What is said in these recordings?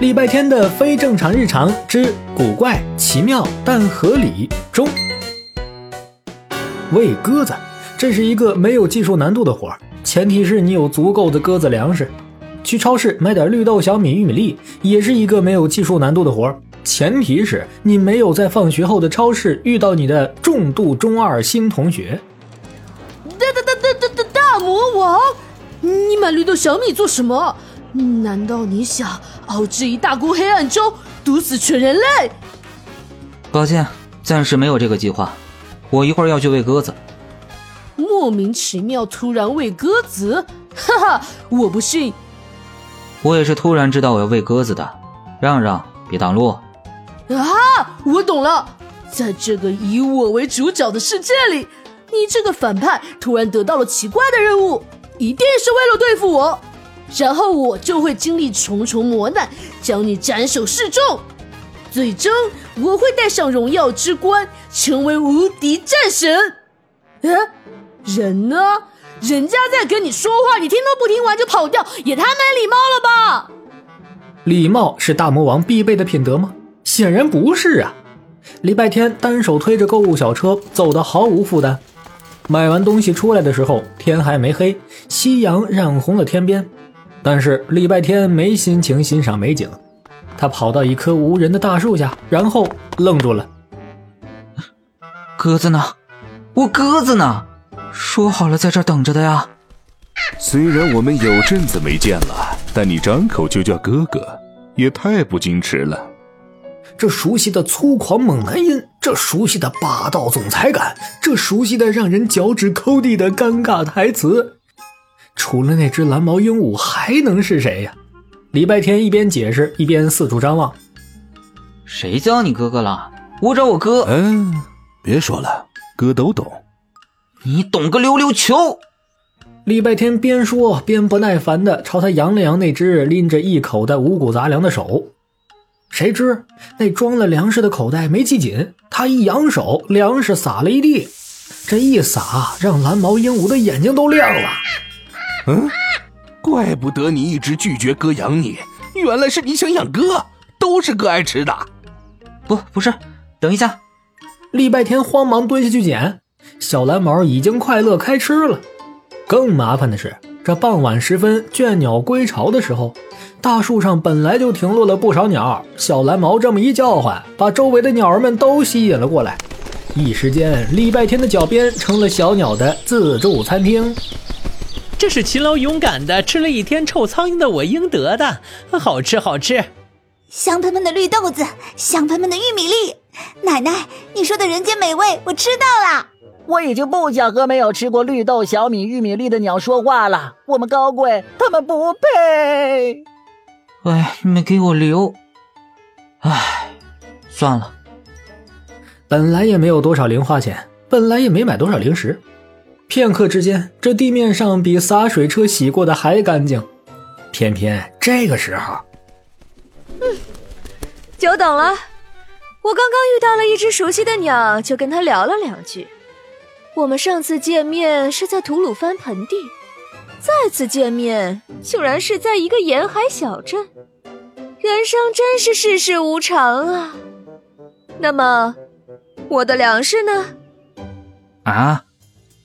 礼拜天的非正常日常之古怪、奇妙但合理中，喂鸽子，这是一个没有技术难度的活儿，前提是你有足够的鸽子粮食。去超市买点绿豆、小米、玉米粒，也是一个没有技术难度的活儿，前提是你没有在放学后的超市遇到你的重度中二新同学。大大大大大大大魔王，你买绿豆小米做什么？难道你想熬制一大锅黑暗粥，毒死全人类？抱歉，暂时没有这个计划。我一会儿要去喂鸽子。莫名其妙，突然喂鸽子，哈哈，我不信。我也是突然知道我要喂鸽子的。让让，别挡路。啊，我懂了，在这个以我为主角的世界里，你这个反派突然得到了奇怪的任务，一定是为了对付我。然后我就会经历重重磨难，将你斩首示众。最终，我会戴上荣耀之冠，成为无敌战神。啊，人呢？人家在跟你说话，你听都不听完就跑掉，也太没礼貌了吧！礼貌是大魔王必备的品德吗？显然不是啊。礼拜天单手推着购物小车，走得毫无负担。买完东西出来的时候，天还没黑，夕阳染红了天边。但是礼拜天没心情欣赏美景，他跑到一棵无人的大树下，然后愣住了。鸽子呢？我鸽子呢？说好了在这儿等着的呀。虽然我们有阵子没见了，但你张口就叫哥哥，也太不矜持了。这熟悉的粗狂猛男音，这熟悉的霸道总裁感，这熟悉的让人脚趾抠地的尴尬台词。除了那只蓝毛鹦鹉，还能是谁呀？礼拜天一边解释一边四处张望。谁叫你哥哥了？我找我哥。嗯，别说了，哥都懂。你懂个溜溜球！礼拜天边说边不耐烦的朝他扬了扬那只拎着一口袋五谷杂粮的手。谁知那装了粮食的口袋没系紧，他一扬手，粮食撒了一地。这一撒，让蓝毛鹦鹉的眼睛都亮了。嗯，怪不得你一直拒绝哥养你，原来是你想养哥，都是哥爱吃的。不，不是，等一下。礼拜天慌忙蹲下去捡，小蓝毛已经快乐开吃了。更麻烦的是，这傍晚时分，倦鸟归巢的时候，大树上本来就停落了不少鸟。小蓝毛这么一叫唤，把周围的鸟儿们都吸引了过来。一时间，礼拜天的脚边成了小鸟的自助餐厅。这是勤劳勇敢的吃了一天臭苍蝇的我应得的，好吃好吃。香喷喷的绿豆子，香喷喷的玉米粒，奶奶，你说的人间美味，我吃到了。我已经不想和没有吃过绿豆、小米、玉米粒的鸟说话了。我们高贵，他们不配。哎，你们给我留。哎，算了。本来也没有多少零花钱，本来也没买多少零食。片刻之间，这地面上比洒水车洗过的还干净。偏偏这个时候，嗯，久等了。我刚刚遇到了一只熟悉的鸟，就跟他聊了两句。我们上次见面是在吐鲁番盆地，再次见面竟然是在一个沿海小镇。人生真是世事无常啊。那么，我的粮食呢？啊？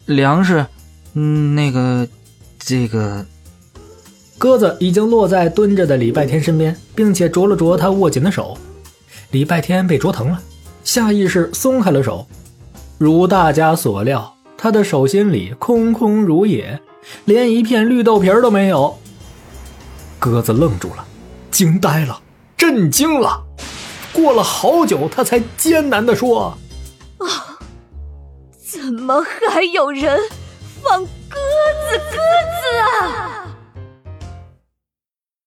粮食，嗯，那个，这个，鸽子已经落在蹲着的礼拜天身边，并且啄了啄他握紧的手。礼拜天被啄疼了，下意识松开了手。如大家所料，他的手心里空空如也，连一片绿豆皮都没有。鸽子愣住了，惊呆了，震惊了。过了好久，他才艰难地说：“。”怎么还有人放鸽子？鸽子啊！